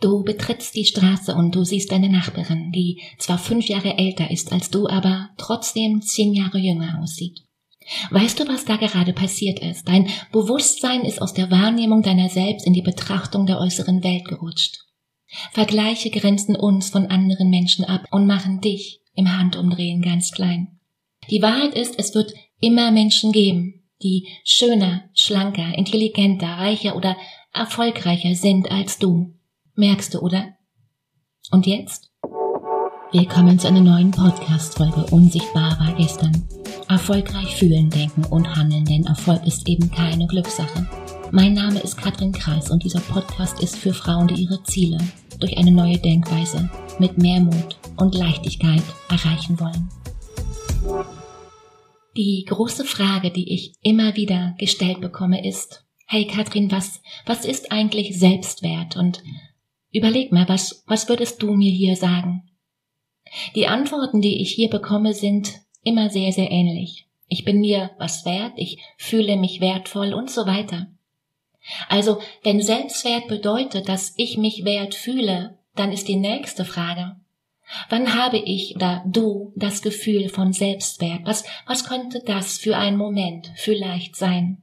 Du betrittst die Straße und du siehst deine Nachbarin, die zwar fünf Jahre älter ist als du, aber trotzdem zehn Jahre jünger aussieht. Weißt du, was da gerade passiert ist? Dein Bewusstsein ist aus der Wahrnehmung deiner selbst in die Betrachtung der äußeren Welt gerutscht. Vergleiche grenzen uns von anderen Menschen ab und machen dich im Handumdrehen ganz klein. Die Wahrheit ist, es wird immer Menschen geben, die schöner, schlanker, intelligenter, reicher oder erfolgreicher sind als du. Merkst du, oder? Und jetzt? Willkommen zu einer neuen Podcast-Folge Unsichtbar war gestern. Erfolgreich fühlen, denken und handeln, denn Erfolg ist eben keine Glückssache. Mein Name ist Katrin Kreis und dieser Podcast ist für Frauen, die ihre Ziele durch eine neue Denkweise mit mehr Mut und Leichtigkeit erreichen wollen. Die große Frage, die ich immer wieder gestellt bekomme, ist, hey Katrin, was, was ist eigentlich Selbstwert und Überleg mal, was, was würdest du mir hier sagen? Die Antworten, die ich hier bekomme, sind immer sehr, sehr ähnlich. Ich bin mir was wert, ich fühle mich wertvoll und so weiter. Also, wenn Selbstwert bedeutet, dass ich mich wert fühle, dann ist die nächste Frage. Wann habe ich oder du das Gefühl von Selbstwert? Was, was könnte das für ein Moment vielleicht sein?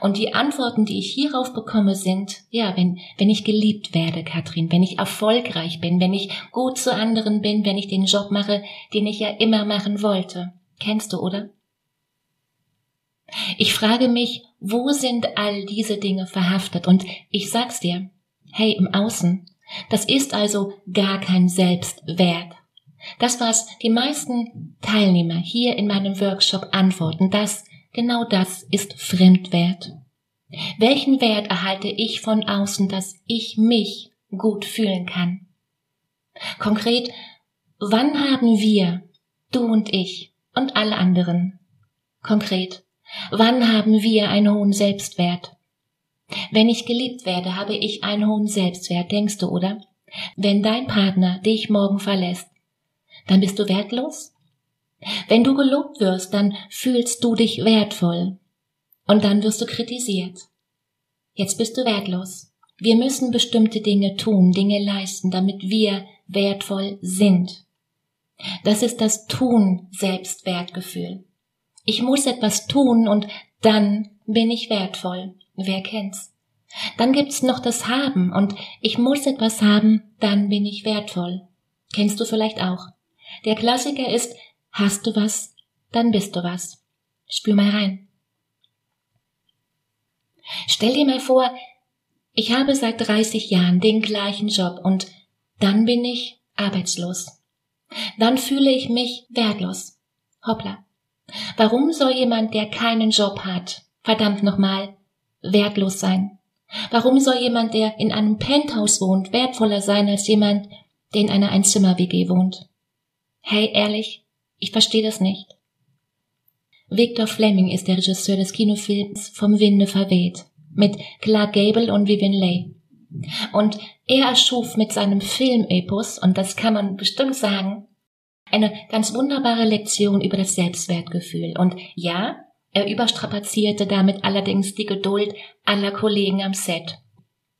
Und die Antworten, die ich hierauf bekomme, sind, ja, wenn, wenn ich geliebt werde, Katrin, wenn ich erfolgreich bin, wenn ich gut zu anderen bin, wenn ich den Job mache, den ich ja immer machen wollte. Kennst du, oder? Ich frage mich, wo sind all diese Dinge verhaftet? Und ich sag's dir, hey, im Außen, das ist also gar kein Selbstwert. Das, was die meisten Teilnehmer hier in meinem Workshop antworten, das Genau das ist Fremdwert. Welchen Wert erhalte ich von außen, dass ich mich gut fühlen kann? Konkret, wann haben wir, du und ich und alle anderen, konkret, wann haben wir einen hohen Selbstwert? Wenn ich geliebt werde, habe ich einen hohen Selbstwert, denkst du, oder? Wenn dein Partner dich morgen verlässt, dann bist du wertlos? Wenn du gelobt wirst, dann fühlst du dich wertvoll. Und dann wirst du kritisiert. Jetzt bist du wertlos. Wir müssen bestimmte Dinge tun, Dinge leisten, damit wir wertvoll sind. Das ist das Tun-Selbstwertgefühl. Ich muss etwas tun und dann bin ich wertvoll. Wer kennt's? Dann gibt's noch das Haben und ich muss etwas haben, dann bin ich wertvoll. Kennst du vielleicht auch? Der Klassiker ist, Hast du was, dann bist du was. Spür mal rein. Stell dir mal vor, ich habe seit 30 Jahren den gleichen Job und dann bin ich arbeitslos. Dann fühle ich mich wertlos. Hoppla. Warum soll jemand, der keinen Job hat, verdammt nochmal, wertlos sein? Warum soll jemand, der in einem Penthouse wohnt, wertvoller sein als jemand, der in einer Einzimmer-WG wohnt? Hey, ehrlich, ich verstehe das nicht. Victor Fleming ist der Regisseur des Kinofilms Vom Winde verweht mit Clark Gable und Vivian Leigh. Und er erschuf mit seinem Filmepos, und das kann man bestimmt sagen, eine ganz wunderbare Lektion über das Selbstwertgefühl. Und ja, er überstrapazierte damit allerdings die Geduld aller Kollegen am Set.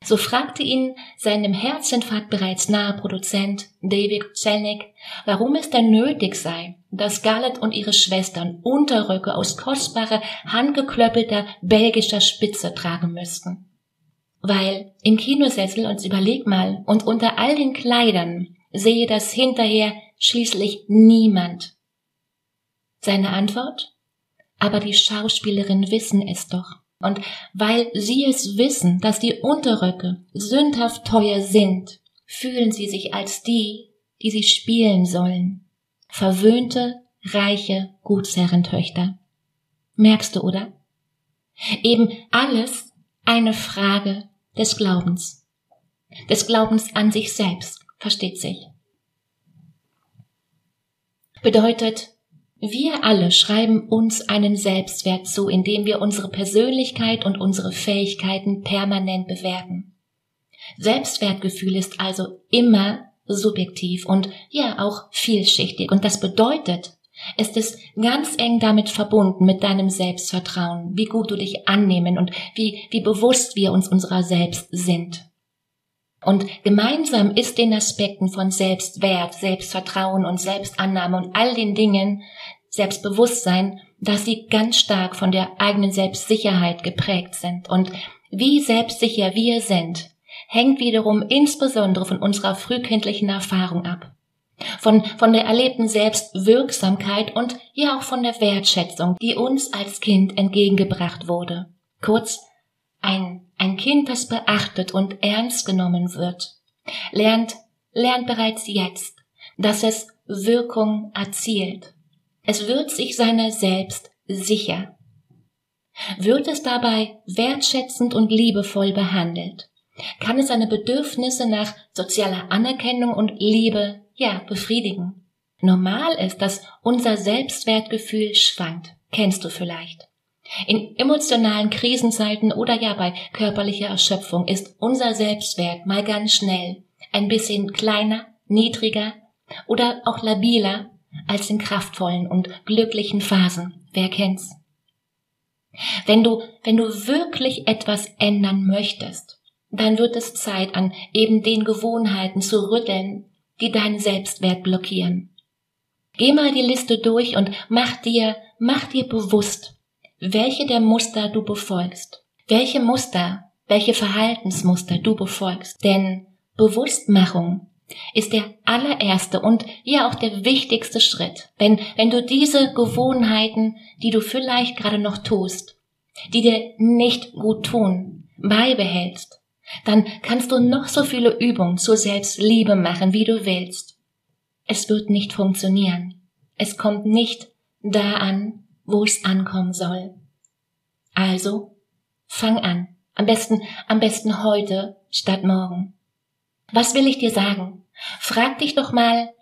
So fragte ihn seinem Herzinfarkt bereits nahe Produzent David Zelnick, warum es denn nötig sei, dass Scarlett und ihre Schwestern Unterröcke aus kostbarer, handgeklöppelter belgischer Spitze tragen müssten. Weil im Kinosessel uns überleg mal und unter all den Kleidern sehe das hinterher schließlich niemand. Seine Antwort? Aber die Schauspielerinnen wissen es doch. Und weil sie es wissen, dass die Unterröcke sündhaft teuer sind, fühlen sie sich als die, die sie spielen sollen. Verwöhnte, reiche Gutsherrentöchter. Merkst du, oder? Eben alles eine Frage des Glaubens. Des Glaubens an sich selbst, versteht sich. Bedeutet, wir alle schreiben uns einen Selbstwert zu, indem wir unsere Persönlichkeit und unsere Fähigkeiten permanent bewerten. Selbstwertgefühl ist also immer subjektiv und ja auch vielschichtig. Und das bedeutet, es ist ganz eng damit verbunden mit deinem Selbstvertrauen, wie gut du dich annehmen und wie, wie bewusst wir uns unserer selbst sind. Und gemeinsam ist den Aspekten von Selbstwert, Selbstvertrauen und Selbstannahme und all den Dingen Selbstbewusstsein, dass sie ganz stark von der eigenen Selbstsicherheit geprägt sind. Und wie selbstsicher wir sind, hängt wiederum insbesondere von unserer frühkindlichen Erfahrung ab. Von, von der erlebten Selbstwirksamkeit und ja auch von der Wertschätzung, die uns als Kind entgegengebracht wurde. Kurz, ein, ein Kind, das beachtet und ernst genommen wird, lernt, lernt bereits jetzt, dass es Wirkung erzielt. Es wird sich seiner selbst sicher. Wird es dabei wertschätzend und liebevoll behandelt, kann es seine Bedürfnisse nach sozialer Anerkennung und Liebe, ja, befriedigen. Normal ist, dass unser Selbstwertgefühl schwankt. Kennst du vielleicht. In emotionalen Krisenzeiten oder ja bei körperlicher Erschöpfung ist unser Selbstwert mal ganz schnell ein bisschen kleiner, niedriger oder auch labiler als in kraftvollen und glücklichen Phasen. Wer kennt's? Wenn du, wenn du wirklich etwas ändern möchtest, dann wird es Zeit, an eben den Gewohnheiten zu rütteln, die deinen Selbstwert blockieren. Geh mal die Liste durch und mach dir, mach dir bewusst, welche der Muster du befolgst, welche Muster, welche Verhaltensmuster du befolgst. Denn Bewusstmachung ist der allererste und ja auch der wichtigste Schritt. Wenn, wenn du diese Gewohnheiten, die du vielleicht gerade noch tust, die dir nicht gut tun, beibehältst, dann kannst du noch so viele Übungen zur Selbstliebe machen, wie du willst. Es wird nicht funktionieren. Es kommt nicht da an, wo es ankommen soll. Also, fang an. Am besten, am besten heute statt morgen. Was will ich dir sagen? Frag dich doch mal,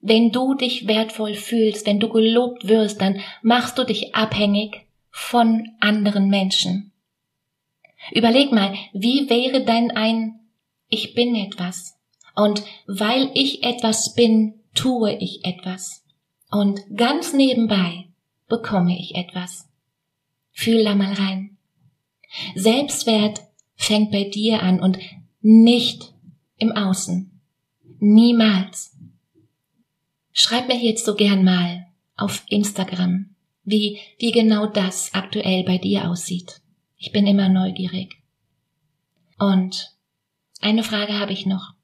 wenn du dich wertvoll fühlst, wenn du gelobt wirst, dann machst du dich abhängig von anderen Menschen. Überleg mal, wie wäre denn ein Ich bin etwas? Und weil ich etwas bin, tue ich etwas. Und ganz nebenbei bekomme ich etwas. Fühl da mal rein. Selbstwert fängt bei dir an und nicht im Außen. Niemals. Schreib mir jetzt so gern mal auf Instagram, wie, wie genau das aktuell bei dir aussieht. Ich bin immer neugierig. Und eine Frage habe ich noch.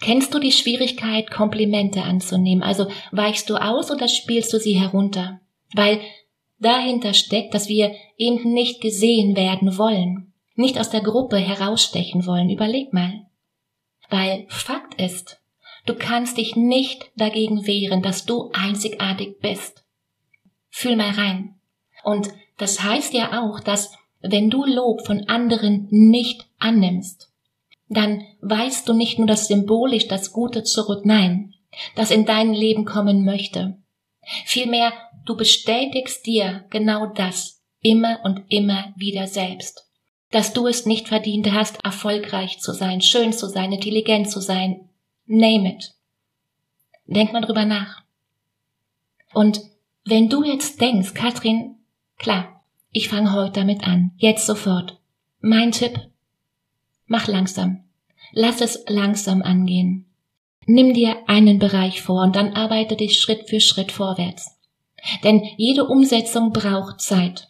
Kennst du die Schwierigkeit, Komplimente anzunehmen? Also weichst du aus oder spielst du sie herunter? Weil dahinter steckt, dass wir eben nicht gesehen werden wollen, nicht aus der Gruppe herausstechen wollen. Überleg mal. Weil Fakt ist, du kannst dich nicht dagegen wehren, dass du einzigartig bist. Fühl mal rein. Und das heißt ja auch, dass wenn du Lob von anderen nicht annimmst, dann weißt du nicht nur das symbolisch das Gute zurück, nein, das in dein Leben kommen möchte. Vielmehr, du bestätigst dir genau das immer und immer wieder selbst dass du es nicht verdient hast, erfolgreich zu sein, schön zu sein, intelligent zu sein. Name it. Denk mal drüber nach. Und wenn du jetzt denkst, Katrin, klar, ich fange heute damit an, jetzt sofort. Mein Tipp, mach langsam. Lass es langsam angehen. Nimm dir einen Bereich vor und dann arbeite dich Schritt für Schritt vorwärts. Denn jede Umsetzung braucht Zeit.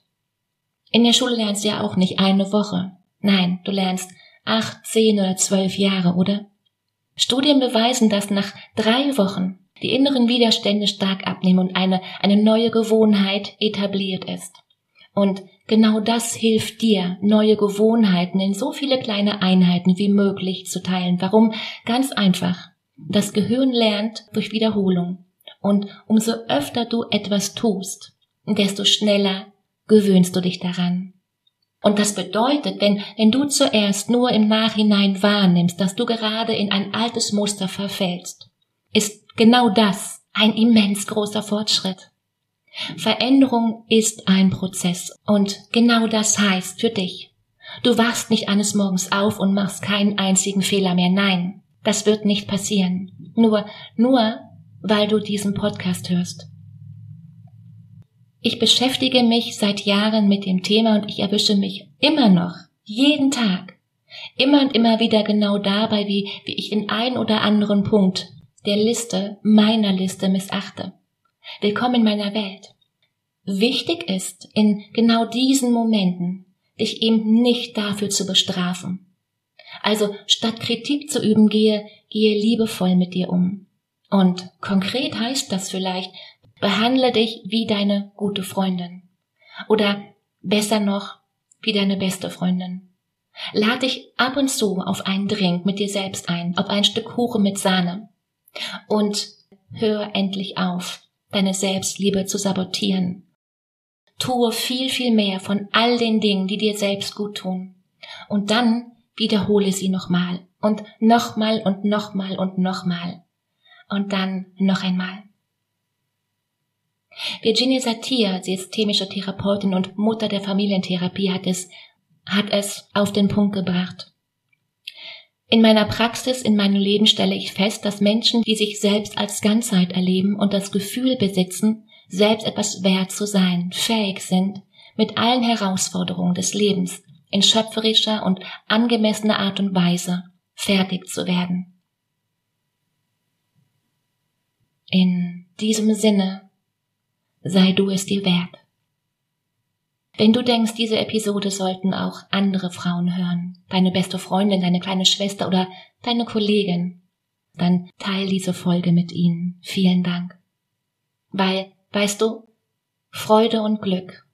In der Schule lernst du ja auch nicht eine Woche. Nein, du lernst acht, zehn oder zwölf Jahre, oder? Studien beweisen, dass nach drei Wochen die inneren Widerstände stark abnehmen und eine, eine neue Gewohnheit etabliert ist. Und genau das hilft dir, neue Gewohnheiten in so viele kleine Einheiten wie möglich zu teilen. Warum? Ganz einfach. Das Gehirn lernt durch Wiederholung. Und umso öfter du etwas tust, desto schneller gewöhnst du dich daran. Und das bedeutet, wenn, wenn du zuerst nur im Nachhinein wahrnimmst, dass du gerade in ein altes Muster verfällst, ist genau das ein immens großer Fortschritt. Veränderung ist ein Prozess und genau das heißt für dich. Du wachst nicht eines Morgens auf und machst keinen einzigen Fehler mehr. Nein, das wird nicht passieren. Nur, nur, weil du diesen Podcast hörst. Ich beschäftige mich seit Jahren mit dem Thema und ich erwische mich immer noch jeden Tag Immer und immer wieder genau dabei, wie, wie ich den ein oder anderen Punkt der Liste, meiner Liste missachte. Willkommen in meiner Welt. Wichtig ist, in genau diesen Momenten, dich eben nicht dafür zu bestrafen. Also statt Kritik zu üben, gehe, gehe liebevoll mit dir um. Und konkret heißt das vielleicht, behandle dich wie deine gute Freundin. Oder besser noch, wie deine beste Freundin. Lad dich ab und zu auf einen Drink mit dir selbst ein, auf ein Stück Kuchen mit Sahne. Und hör endlich auf, deine Selbstliebe zu sabotieren. Tue viel, viel mehr von all den Dingen, die dir selbst gut tun. Und dann wiederhole sie nochmal und nochmal und nochmal und nochmal. Und dann noch einmal. Virginia Satir, sie ist systemische Therapeutin und Mutter der Familientherapie, hat es, hat es auf den Punkt gebracht. In meiner Praxis, in meinem Leben stelle ich fest, dass Menschen, die sich selbst als Ganzheit erleben und das Gefühl besitzen, selbst etwas wert zu sein, fähig sind, mit allen Herausforderungen des Lebens in schöpferischer und angemessener Art und Weise fertig zu werden. In diesem Sinne sei du es dir wert. Wenn du denkst, diese Episode sollten auch andere Frauen hören, deine beste Freundin, deine kleine Schwester oder deine Kollegin, dann teil diese Folge mit ihnen. Vielen Dank. Weil, weißt du, Freude und Glück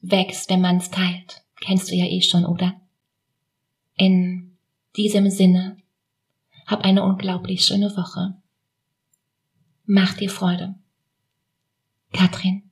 wächst, wenn man's teilt. Kennst du ja eh schon, oder? In diesem Sinne, hab eine unglaublich schöne Woche. Mach dir Freude. Katrin